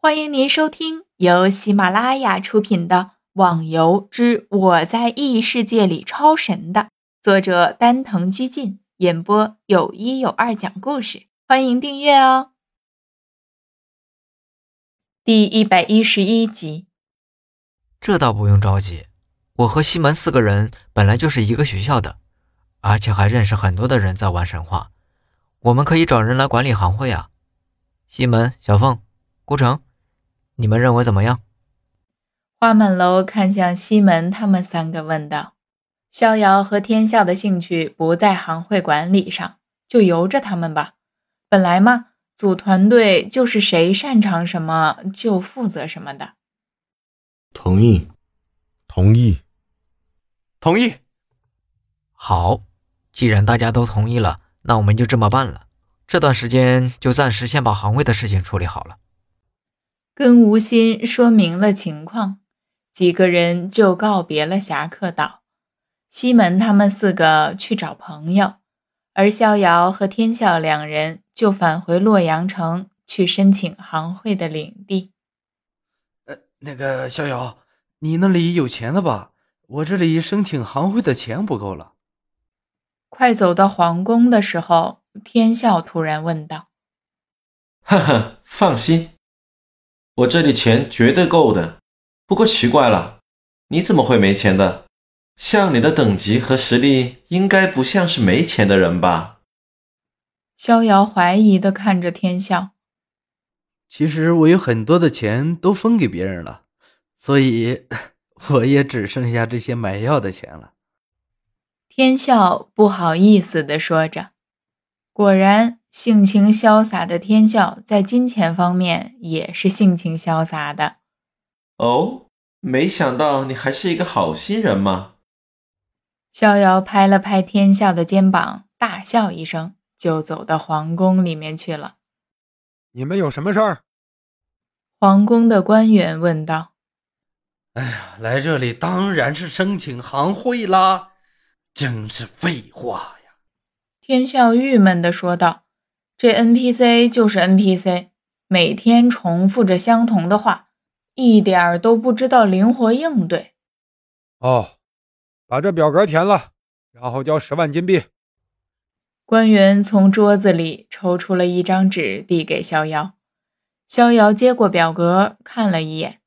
欢迎您收听由喜马拉雅出品的《网游之我在异世界里超神》的作者丹藤居进演播，有一有二讲故事，欢迎订阅哦。第一百一十一集，这倒不用着急，我和西门四个人本来就是一个学校的，而且还认识很多的人在玩神话，我们可以找人来管理行会啊。西门、小凤、孤城。你们认为怎么样？花满楼看向西门，他们三个问道：“逍遥和天笑的兴趣不在行会管理上，就由着他们吧。本来嘛，组团队就是谁擅长什么就负责什么的。”同意，同意，同意。好，既然大家都同意了，那我们就这么办了。这段时间就暂时先把行会的事情处理好了。跟吴昕说明了情况，几个人就告别了侠客岛。西门他们四个去找朋友，而逍遥和天笑两人就返回洛阳城去申请行会的领地。呃，那个逍遥，你那里有钱了吧？我这里申请行会的钱不够了。快走到皇宫的时候，天笑突然问道：“哈哈，放心。”我这里钱绝对够的，不过奇怪了，你怎么会没钱的？像你的等级和实力，应该不像是没钱的人吧？逍遥怀疑的看着天笑。其实我有很多的钱都分给别人了，所以我也只剩下这些买药的钱了。天笑不好意思的说着，果然。性情潇洒的天笑，在金钱方面也是性情潇洒的。哦，没想到你还是一个好心人嘛！逍遥拍了拍天笑的肩膀，大笑一声，就走到皇宫里面去了。你们有什么事儿？皇宫的官员问道。哎呀，来这里当然是申请行会啦！真是废话呀！天笑郁闷的说道。这 NPC 就是 NPC，每天重复着相同的话，一点儿都不知道灵活应对。哦，把这表格填了，然后交十万金币。官员从桌子里抽出了一张纸，递给逍遥。逍遥接过表格，看了一眼，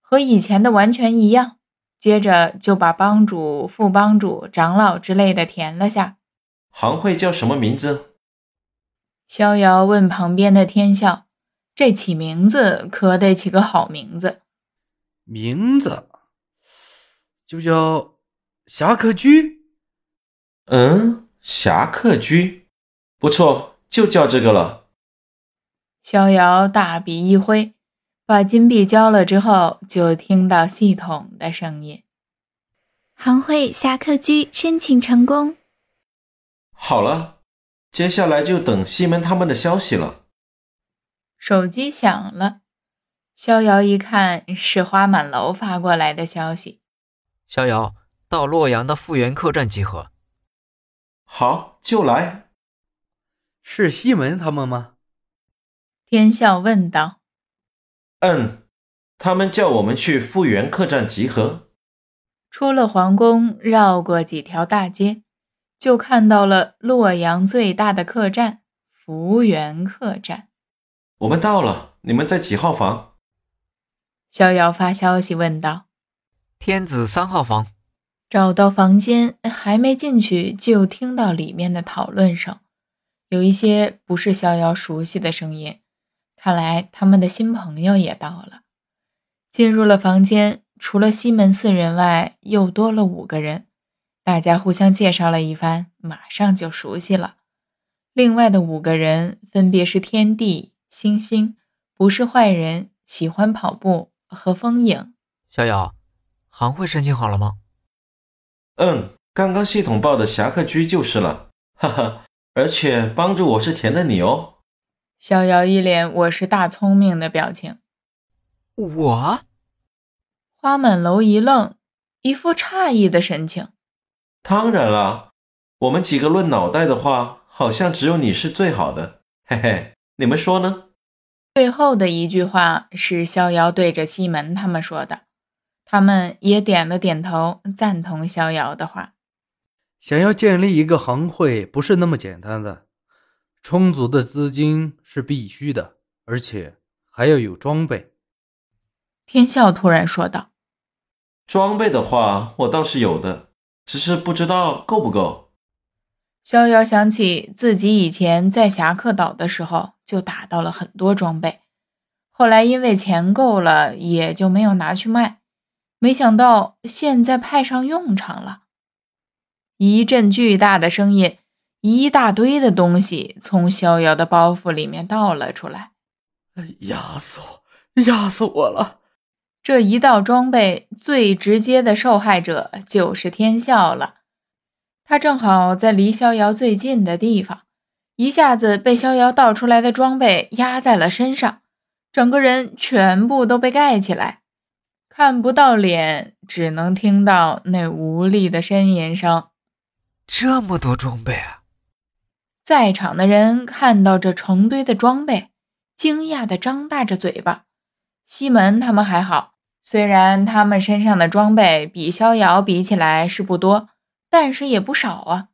和以前的完全一样。接着就把帮主、副帮主、长老之类的填了下。行会叫什么名字？逍遥问旁边的天笑：“这起名字可得起个好名字。名字就叫侠客居。嗯，侠客居，不错，就叫这个了。”逍遥大笔一挥，把金币交了之后，就听到系统的声音：“行会侠客居申请成功。”好了。接下来就等西门他们的消息了。手机响了，逍遥一看是花满楼发过来的消息。逍遥到洛阳的复原客栈集合。好，就来。是西门他们吗？天笑问道。嗯，他们叫我们去复原客栈集合。出了皇宫，绕过几条大街。就看到了洛阳最大的客栈——福源客栈。我们到了，你们在几号房？逍遥发消息问道：“天子三号房。”找到房间，还没进去，就听到里面的讨论声，有一些不是逍遥熟悉的声音。看来他们的新朋友也到了。进入了房间，除了西门四人外，又多了五个人。大家互相介绍了一番，马上就熟悉了。另外的五个人分别是天地、星星、不是坏人、喜欢跑步和风影。逍遥，行会申请好了吗？嗯，刚刚系统报的侠客居就是了，哈哈。而且帮助我是甜的你哦。逍遥一脸我是大聪明的表情。我？花满楼一愣，一副诧异的神情。当然啦，我们几个论脑袋的话，好像只有你是最好的。嘿嘿，你们说呢？最后的一句话是逍遥对着西门他们说的，他们也点了点头，赞同逍遥的话。想要建立一个行会不是那么简单的，充足的资金是必须的，而且还要有装备。天笑突然说道：“装备的话，我倒是有的，只是不知道够不够。”逍遥想起自己以前在侠客岛的时候，就打到了很多装备，后来因为钱够了，也就没有拿去卖。没想到现在派上用场了。一阵巨大的声音，一大堆的东西从逍遥的包袱里面倒了出来，压死我，压死我了！这一道装备最直接的受害者就是天笑了。他正好在离逍遥最近的地方，一下子被逍遥倒出来的装备压在了身上，整个人全部都被盖起来，看不到脸，只能听到那无力的呻吟声。这么多装备啊！在场的人看到这成堆的装备，惊讶的张大着嘴巴。西门他们还好，虽然他们身上的装备比逍遥比起来是不多。但是也不少啊，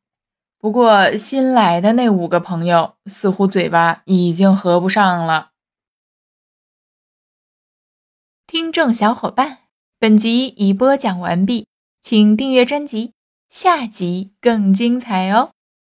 不过新来的那五个朋友似乎嘴巴已经合不上了。听众小伙伴，本集已播讲完毕，请订阅专辑，下集更精彩哦。